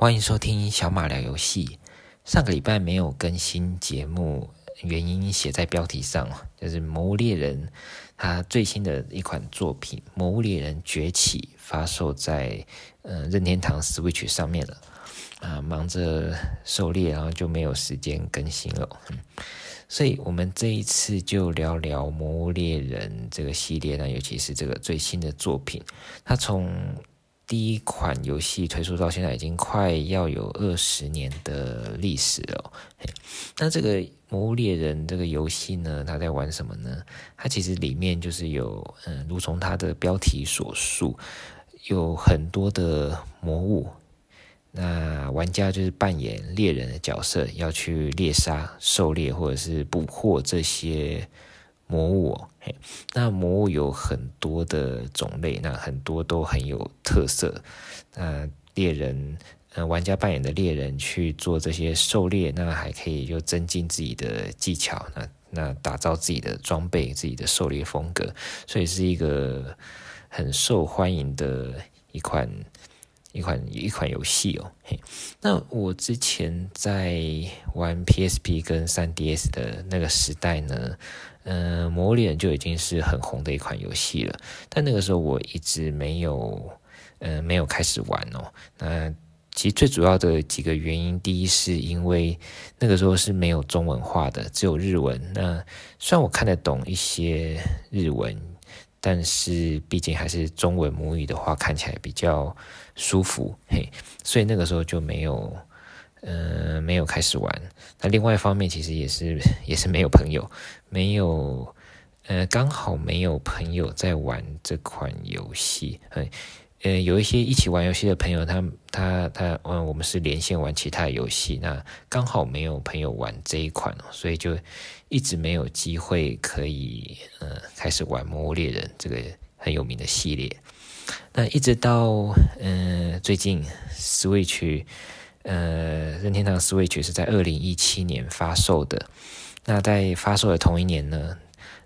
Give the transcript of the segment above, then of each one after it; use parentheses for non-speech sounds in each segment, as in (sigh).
欢迎收听小马聊游戏。上个礼拜没有更新节目，原因写在标题上，就是《魔物猎人》他最新的一款作品《魔物猎人崛起》发售在呃任天堂 Switch 上面了。啊，忙着狩猎，然后就没有时间更新了。所以我们这一次就聊聊《魔物猎人》这个系列呢，尤其是这个最新的作品，它从第一款游戏推出到现在，已经快要有二十年的历史了。那这个《魔物猎人》这个游戏呢，它在玩什么呢？它其实里面就是有，嗯，如同它的标题所述，有很多的魔物。那玩家就是扮演猎人的角色，要去猎杀、狩猎或者是捕获这些。魔物哦，嘿，那魔物有很多的种类，那很多都很有特色。那猎人，呃，玩家扮演的猎人去做这些狩猎，那还可以就增进自己的技巧，那那打造自己的装备、自己的狩猎风格，所以是一个很受欢迎的一款一款一款游戏哦。嘿，那我之前在玩 PSP 跟 3DS 的那个时代呢。嗯、呃，魔物猎人就已经是很红的一款游戏了，但那个时候我一直没有，嗯、没有开始玩哦。那其实最主要的几个原因，第一是因为那个时候是没有中文化的，只有日文。那虽然我看得懂一些日文，但是毕竟还是中文母语的话，看起来比较舒服，嘿，所以那个时候就没有。呃，没有开始玩。那另外一方面，其实也是 (laughs) 也是没有朋友，没有，呃，刚好没有朋友在玩这款游戏。嘿，呃，有一些一起玩游戏的朋友，他他他，嗯，我们是连线玩其他游戏。那刚好没有朋友玩这一款，所以就一直没有机会可以，呃，开始玩《魔物猎人》这个很有名的系列。那一直到，嗯、最近 Switch。呃，任天堂 Switch 是在二零一七年发售的。那在发售的同一年呢，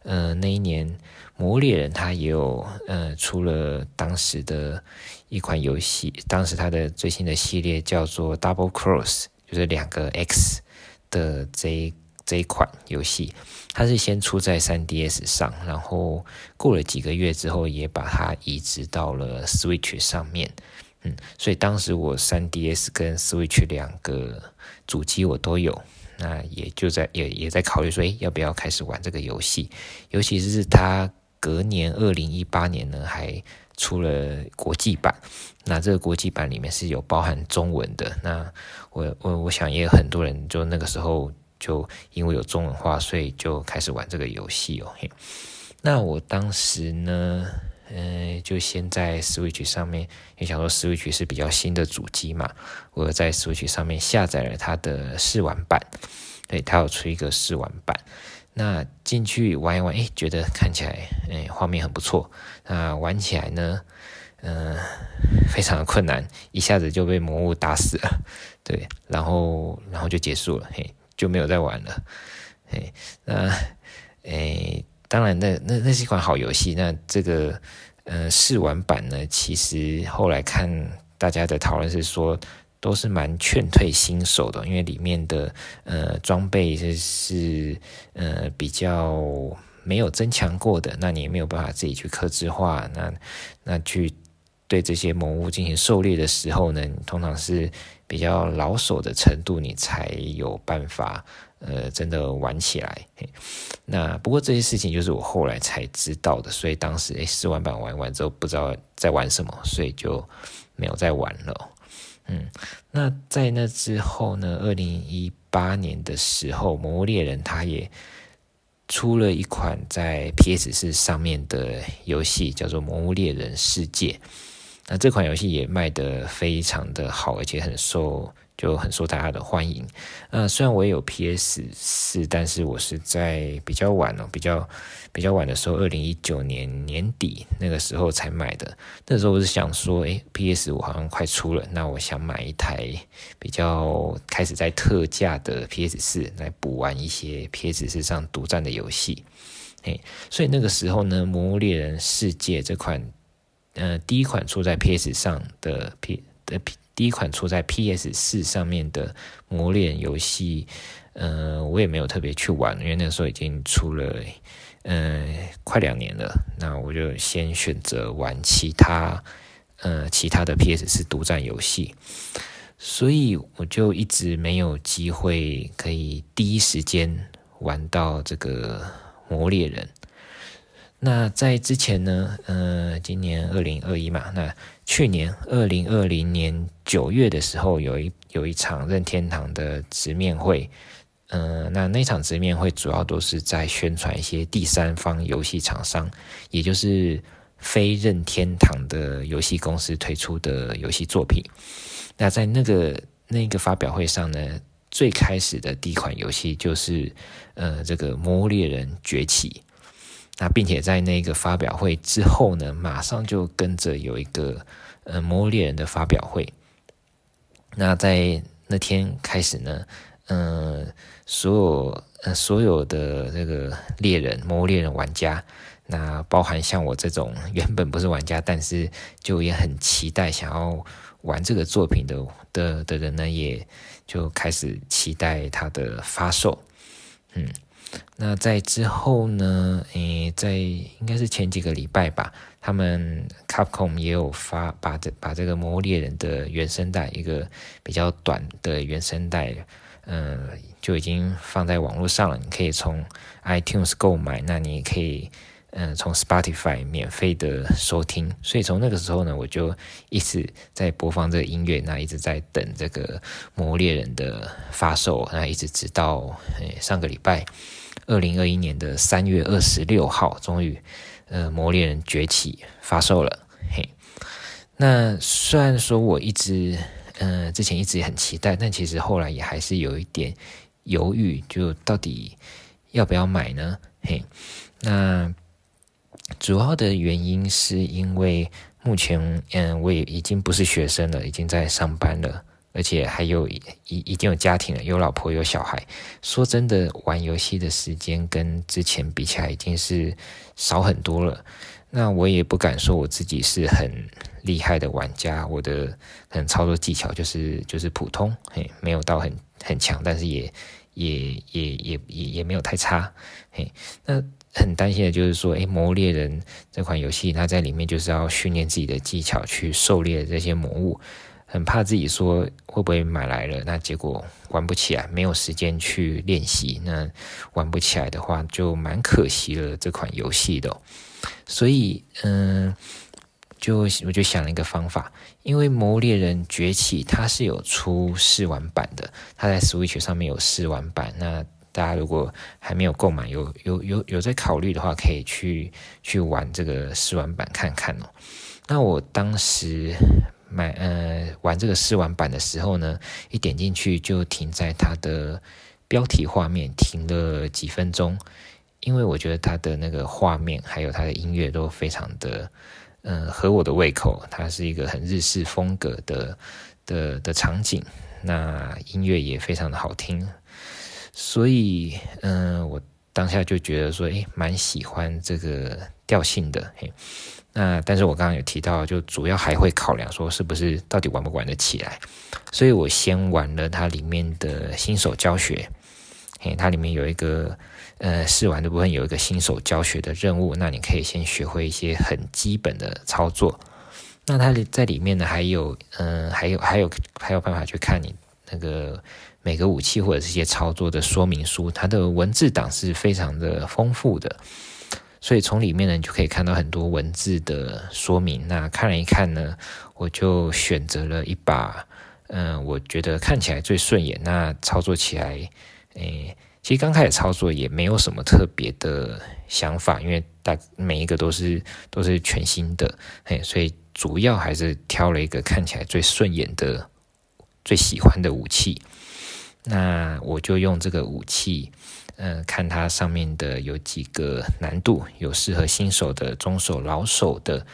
呃，那一年《魔猎人》它也有呃出了当时的一款游戏，当时它的最新的系列叫做 Double Cross，就是两个 X 的这这一款游戏，它是先出在 3DS 上，然后过了几个月之后，也把它移植到了 Switch 上面。嗯，所以当时我 3DS 跟 Switch 两个主机我都有，那也就在也也在考虑说，诶，要不要开始玩这个游戏？尤其是它隔年二零一八年呢，还出了国际版，那这个国际版里面是有包含中文的。那我我我想也有很多人就那个时候就因为有中文化，所以就开始玩这个游戏哦。那我当时呢？嗯，就先在 Switch 上面，也想说 Switch 是比较新的主机嘛，我在 Switch 上面下载了它的试玩版，对，它有出一个试玩版，那进去玩一玩，诶，觉得看起来，诶，画面很不错，那玩起来呢，嗯，非常的困难，一下子就被魔物打死了，(laughs) 对，然后然后就结束了，嘿，就没有再玩了，嘿，那，诶。当然那，那那是一款好游戏。那这个呃试玩版呢，其实后来看大家的讨论是说，都是蛮劝退新手的，因为里面的呃装备就是呃比较没有增强过的，那你也没有办法自己去克制化，那那去对这些魔物进行狩猎的时候呢，通常是比较老手的程度，你才有办法。呃，真的玩起来，那不过这些事情就是我后来才知道的，所以当时诶试玩版玩完之后不知道在玩什么，所以就没有再玩了。嗯，那在那之后呢，二零一八年的时候，《魔物猎人》它也出了一款在 PS 四上面的游戏，叫做《魔物猎人世界》。那这款游戏也卖得非常的好，而且很受。就很受大家的欢迎。呃，虽然我也有 PS 四，但是我是在比较晚哦，比较比较晚的时候，二零一九年年底那个时候才买的。那时候我是想说，诶，PS 五好像快出了，那我想买一台比较开始在特价的 PS 四来补玩一些 PS 四上独占的游戏。嘿，所以那个时候呢，《魔物猎人世界》这款，呃，第一款出在 PS 上的 P 的 P。第一款出在 PS 四上面的《魔猎人》游戏，呃，我也没有特别去玩，因为那时候已经出了，呃，快两年了。那我就先选择玩其他，呃，其他的 PS 四独占游戏，所以我就一直没有机会可以第一时间玩到这个《魔猎人》。那在之前呢，呃，今年二零二一嘛，那去年二零二零年九月的时候，有一有一场任天堂的直面会，呃，那那场直面会主要都是在宣传一些第三方游戏厂商，也就是非任天堂的游戏公司推出的游戏作品。那在那个那个发表会上呢，最开始的第一款游戏就是呃这个《魔物猎人崛起》。那并且在那个发表会之后呢，马上就跟着有一个呃魔物猎人的发表会。那在那天开始呢，嗯、所有呃所有的这个猎人魔物猎人玩家，那包含像我这种原本不是玩家，但是就也很期待想要玩这个作品的的的人呢，也就开始期待它的发售，嗯。那在之后呢？诶，在应该是前几个礼拜吧，他们 Capcom 也有发把这把这个《魔猎人》的原声带，一个比较短的原声带，嗯、就已经放在网络上了。你可以从 iTunes 购买，那你可以嗯、从 Spotify 免费的收听。所以从那个时候呢，我就一直在播放这个音乐，那一直在等这个《魔猎人》的发售，那一直直到诶上个礼拜。二零二一年的三月二十六号，终于，呃，《魔猎人崛起》发售了。嘿，那虽然说我一直，呃，之前一直也很期待，但其实后来也还是有一点犹豫，就到底要不要买呢？嘿，那主要的原因是因为目前，嗯，我也已经不是学生了，已经在上班了。而且还有已已经有家庭了，有老婆有小孩。说真的，玩游戏的时间跟之前比起来已经是少很多了。那我也不敢说我自己是很厉害的玩家，我的可能操作技巧就是就是普通，嘿，没有到很很强，但是也也也也也也没有太差，嘿。那很担心的就是说，诶，魔物猎人这款游戏，它在里面就是要训练自己的技巧去狩猎这些魔物。很怕自己说会不会买来了，那结果玩不起来，没有时间去练习，那玩不起来的话就蛮可惜了这款游戏的。所以，嗯，就我就想了一个方法，因为《魔物猎人崛起》它是有出试玩版的，它在 Switch 上面有试玩版。那大家如果还没有购买，有有有有在考虑的话，可以去去玩这个试玩版看看哦。那我当时。买呃玩这个试玩版的时候呢，一点进去就停在它的标题画面，停了几分钟，因为我觉得它的那个画面还有它的音乐都非常的嗯、呃、合我的胃口，它是一个很日式风格的的的场景，那音乐也非常的好听，所以嗯、我当下就觉得说，诶蛮喜欢这个调性的嘿。那但是我刚刚有提到，就主要还会考量说是不是到底玩不玩得起来，所以我先玩了它里面的新手教学，嘿，它里面有一个呃试玩的部分有一个新手教学的任务，那你可以先学会一些很基本的操作。那它在里面呢还有嗯、还有还有还有办法去看你那个每个武器或者这些操作的说明书，它的文字档是非常的丰富的。所以从里面呢，就可以看到很多文字的说明。那看了一看呢，我就选择了一把，嗯、我觉得看起来最顺眼。那操作起来，诶、其实刚开始操作也没有什么特别的想法，因为大每一个都是都是全新的，嘿，所以主要还是挑了一个看起来最顺眼的、最喜欢的武器。那我就用这个武器。嗯、看它上面的有几个难度，有适合新手的、中手、老手的。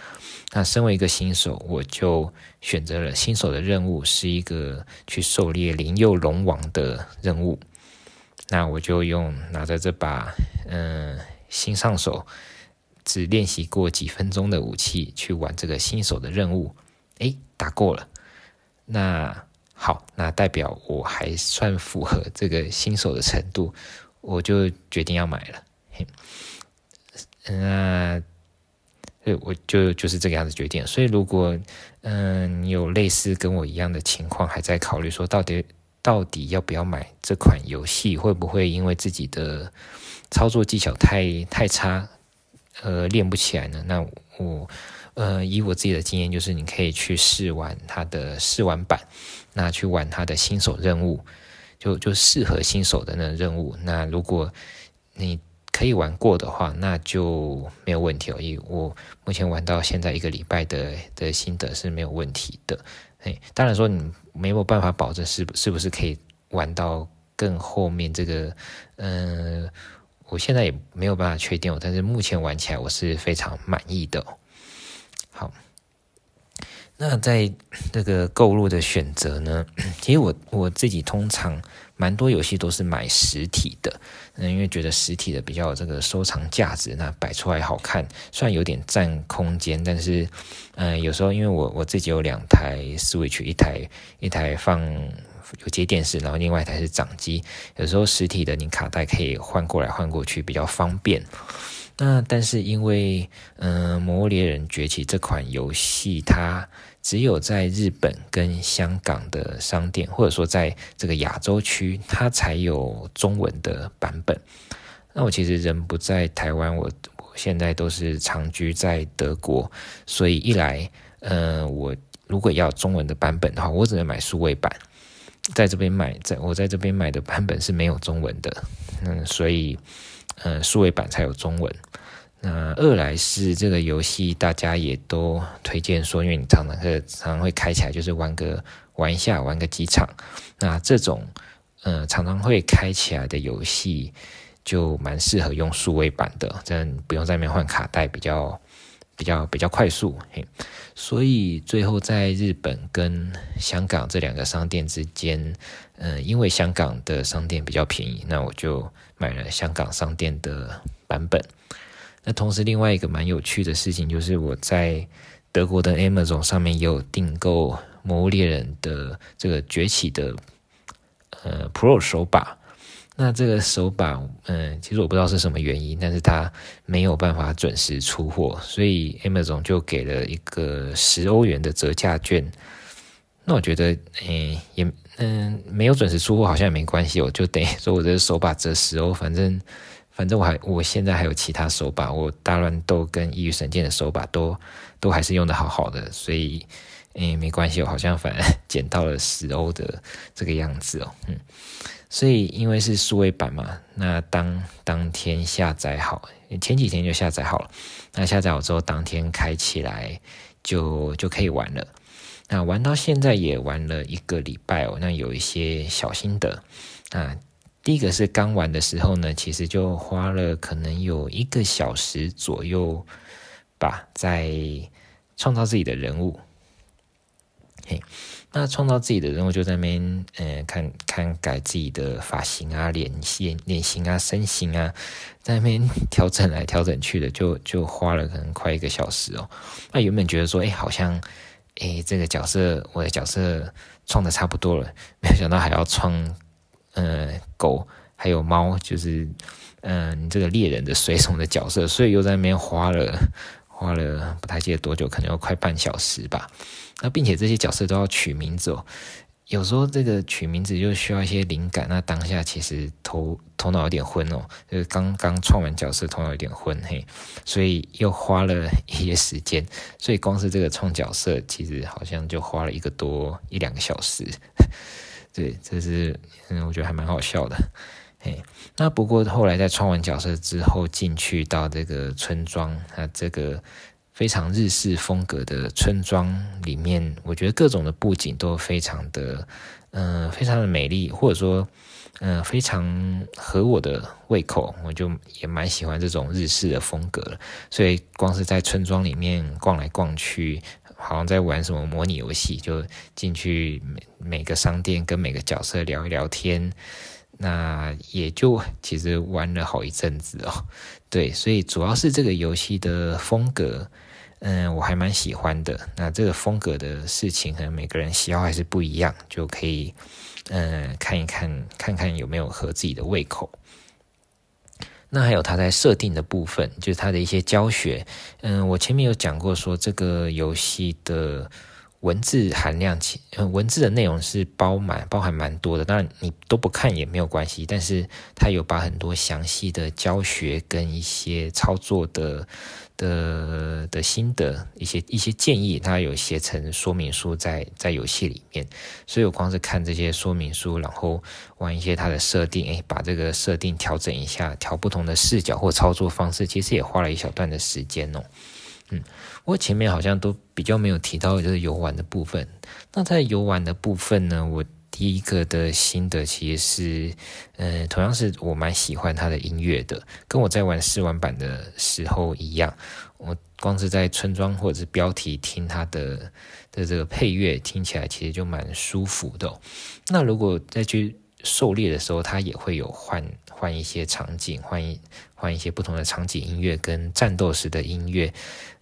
那身为一个新手，我就选择了新手的任务，是一个去狩猎灵佑龙王的任务。那我就用拿着这把嗯、新上手、只练习过几分钟的武器去玩这个新手的任务。诶，打过了。那好，那代表我还算符合这个新手的程度，我就决定要买了。嘿，那对，我就就是这个样子决定。所以如果嗯你有类似跟我一样的情况，还在考虑说到底到底要不要买这款游戏，会不会因为自己的操作技巧太太差，呃，练不起来呢？那我呃，以我自己的经验，就是你可以去试玩它的试玩版，那去玩它的新手任务，就就适合新手的那任务。那如果你可以玩过的话，那就没有问题哦。以我目前玩到现在一个礼拜的的心得是没有问题的。嘿，当然说你没有办法保证是是不是可以玩到更后面这个，嗯、我现在也没有办法确定，但是目前玩起来我是非常满意的。好，那在这个购入的选择呢，其实我我自己通常蛮多游戏都是买实体的，嗯，因为觉得实体的比较有这个收藏价值，那摆出来好看，虽然有点占空间，但是嗯，有时候因为我我自己有两台 Switch，一台一台放。有接电视，然后另外一台是掌机。有时候实体的你卡带可以换过来换过去，比较方便。那但是因为嗯，呃《魔猎人崛起》这款游戏，它只有在日本跟香港的商店，或者说在这个亚洲区，它才有中文的版本。那我其实人不在台湾，我我现在都是长居在德国，所以一来，嗯、我如果要中文的版本的话，我只能买数位版。在这边买，在我在这边买的版本是没有中文的，嗯，所以，嗯，数位版才有中文。那二来是这个游戏，大家也都推荐说，因为你常常会常常会开起来，就是玩个玩一下，玩个几场。那这种，嗯，常常会开起来的游戏，就蛮适合用数位版的，这样不用在那边换卡带，比较。比较比较快速，嘿，所以最后在日本跟香港这两个商店之间，嗯、呃，因为香港的商店比较便宜，那我就买了香港商店的版本。那同时，另外一个蛮有趣的事情就是，我在德国的 Amazon 上面也有订购《魔物猎人》的这个崛起的呃 Pro 手把。那这个手把，嗯，其实我不知道是什么原因，但是它没有办法准时出货，所以 Amazon 就给了一个十欧元的折价券。那我觉得，嗯，也，嗯，没有准时出货好像也没关系，我就等于说我这个手把折十欧，反正，反正我还，我现在还有其他手把，我大乱斗跟异域神剑的手把都都还是用得好好的，所以，嗯，没关系，我好像反而 (laughs) 捡到了十欧的这个样子哦，嗯。所以，因为是数位版嘛，那当当天下载好，前几天就下载好了。那下载好之后，当天开起来就就可以玩了。那玩到现在也玩了一个礼拜哦。那有一些小心得啊，第一个是刚玩的时候呢，其实就花了可能有一个小时左右吧，在创造自己的人物。嘿。那创造自己的人物就在那边，嗯，看看改自己的发型啊、脸型、脸型啊、身形啊，在那边调整来调整去的，就就花了可能快一个小时哦。那原本觉得说，哎，好像，哎，这个角色我的角色创的差不多了，没有想到还要创，嗯，狗还有猫，就是，嗯，你这个猎人的随从的角色，所以又在那边花了花了不太记得多久，可能要快半小时吧。那并且这些角色都要取名字哦，有时候这个取名字就需要一些灵感。那当下其实头头脑有点昏哦，就是刚刚创完角色，头脑有点昏嘿，所以又花了一些时间。所以光是这个创角色，其实好像就花了一个多一两个小时。(laughs) 对，这是嗯，我觉得还蛮好笑的嘿。那不过后来在创完角色之后，进去到这个村庄，那这个。非常日式风格的村庄里面，我觉得各种的布景都非常的，嗯、非常的美丽，或者说，嗯、非常合我的胃口，我就也蛮喜欢这种日式的风格了。所以光是在村庄里面逛来逛去，好像在玩什么模拟游戏，就进去每每个商店跟每个角色聊一聊天，那也就其实玩了好一阵子哦。对，所以主要是这个游戏的风格。嗯，我还蛮喜欢的。那这个风格的事情，可能每个人喜好还是不一样，就可以嗯看一看，看看有没有合自己的胃口。那还有它在设定的部分，就是它的一些教学。嗯，我前面有讲过，说这个游戏的。文字含量，其文字的内容是包满、包含蛮多的。当然你都不看也没有关系，但是它有把很多详细的教学跟一些操作的的的心得、一些一些建议，它有写成说明书在在游戏里面。所以我光是看这些说明书，然后玩一些它的设定，诶，把这个设定调整一下，调不同的视角或操作方式，其实也花了一小段的时间哦。嗯，我前面好像都比较没有提到就是游玩的部分。那在游玩的部分呢，我第一个的心得其实是，嗯、同样是我蛮喜欢它的音乐的，跟我在玩试玩版的时候一样。我光是在村庄或者是标题听它的的这个配乐，听起来其实就蛮舒服的、那如果再去狩猎的时候，它也会有换换一些场景，换一换一些不同的场景音乐跟战斗时的音乐。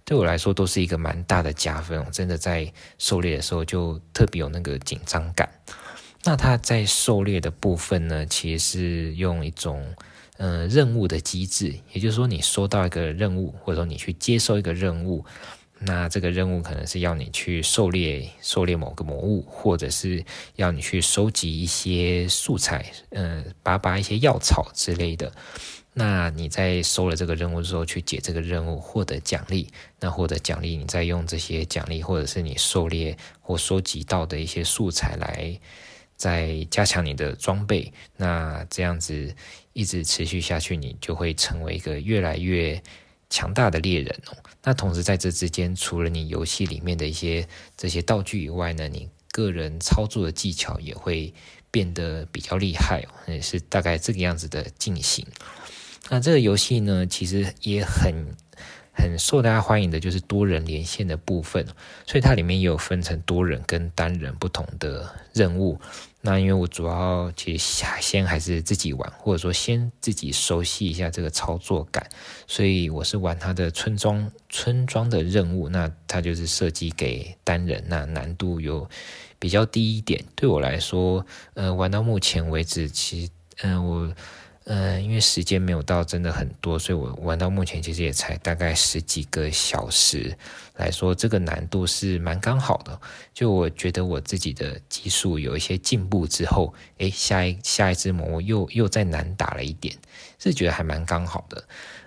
对我来说都是一个蛮大的加分，我真的在狩猎的时候就特别有那个紧张感。那他在狩猎的部分呢，其实是用一种呃任务的机制，也就是说你收到一个任务，或者说你去接收一个任务，那这个任务可能是要你去狩猎狩猎某个魔物，或者是要你去收集一些素材，嗯、拔拔一些药草之类的。那你在收了这个任务之后，去解这个任务，获得奖励。那获得奖励，你再用这些奖励，或者是你狩猎或收集到的一些素材来，再加强你的装备。那这样子一直持续下去，你就会成为一个越来越强大的猎人哦。那同时在这之间，除了你游戏里面的一些这些道具以外呢，你个人操作的技巧也会变得比较厉害哦。也是大概这个样子的进行。那这个游戏呢，其实也很很受大家欢迎的，就是多人连线的部分，所以它里面也有分成多人跟单人不同的任务。那因为我主要其实先还是自己玩，或者说先自己熟悉一下这个操作感，所以我是玩它的村庄村庄的任务。那它就是设计给单人，那难度有比较低一点。对我来说，呃，玩到目前为止，其实，嗯、我。嗯，因为时间没有到，真的很多，所以我玩到目前其实也才大概十几个小时来说，这个难度是蛮刚好的。就我觉得我自己的技术有一些进步之后，诶，下一下一只魔又又再难打了一点，是觉得还蛮刚好的。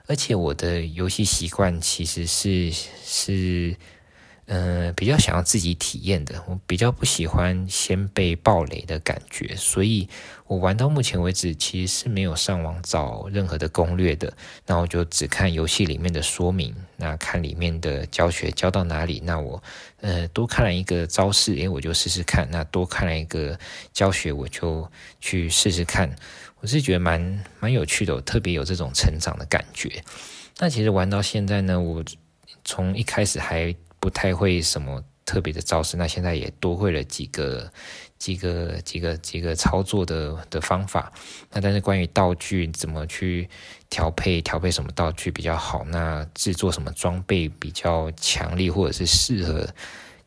而且我的游戏习惯其实是是。嗯、比较想要自己体验的，我比较不喜欢先被暴雷的感觉，所以我玩到目前为止其实是没有上网找任何的攻略的，那我就只看游戏里面的说明，那看里面的教学教到哪里，那我呃多看了一个招式，诶，我就试试看，那多看了一个教学，我就去试试看，我是觉得蛮蛮有趣的，我特别有这种成长的感觉。那其实玩到现在呢，我从一开始还不太会什么特别的招式，那现在也多会了几个、几个、几个、几个操作的的方法。那但是关于道具怎么去调配、调配什么道具比较好，那制作什么装备比较强力或者是适合，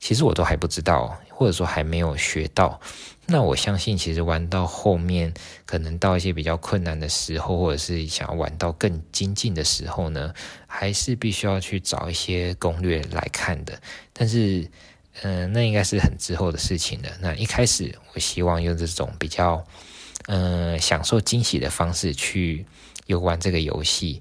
其实我都还不知道，或者说还没有学到。那我相信，其实玩到后面，可能到一些比较困难的时候，或者是想要玩到更精进的时候呢，还是必须要去找一些攻略来看的。但是，嗯、那应该是很之后的事情了。那一开始，我希望用这种比较，嗯、享受惊喜的方式去游玩这个游戏。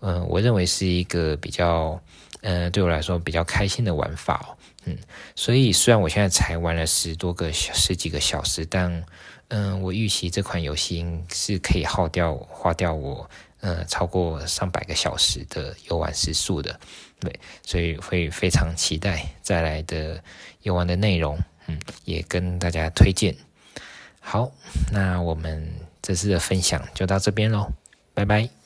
嗯、我认为是一个比较，嗯、呃，对我来说比较开心的玩法哦。嗯，所以虽然我现在才玩了十多个小十几个小时，但嗯，我预期这款游戏是可以耗掉花掉我嗯超过上百个小时的游玩时数的，对，所以会非常期待再来的游玩的内容，嗯，也跟大家推荐。好，那我们这次的分享就到这边喽，拜拜。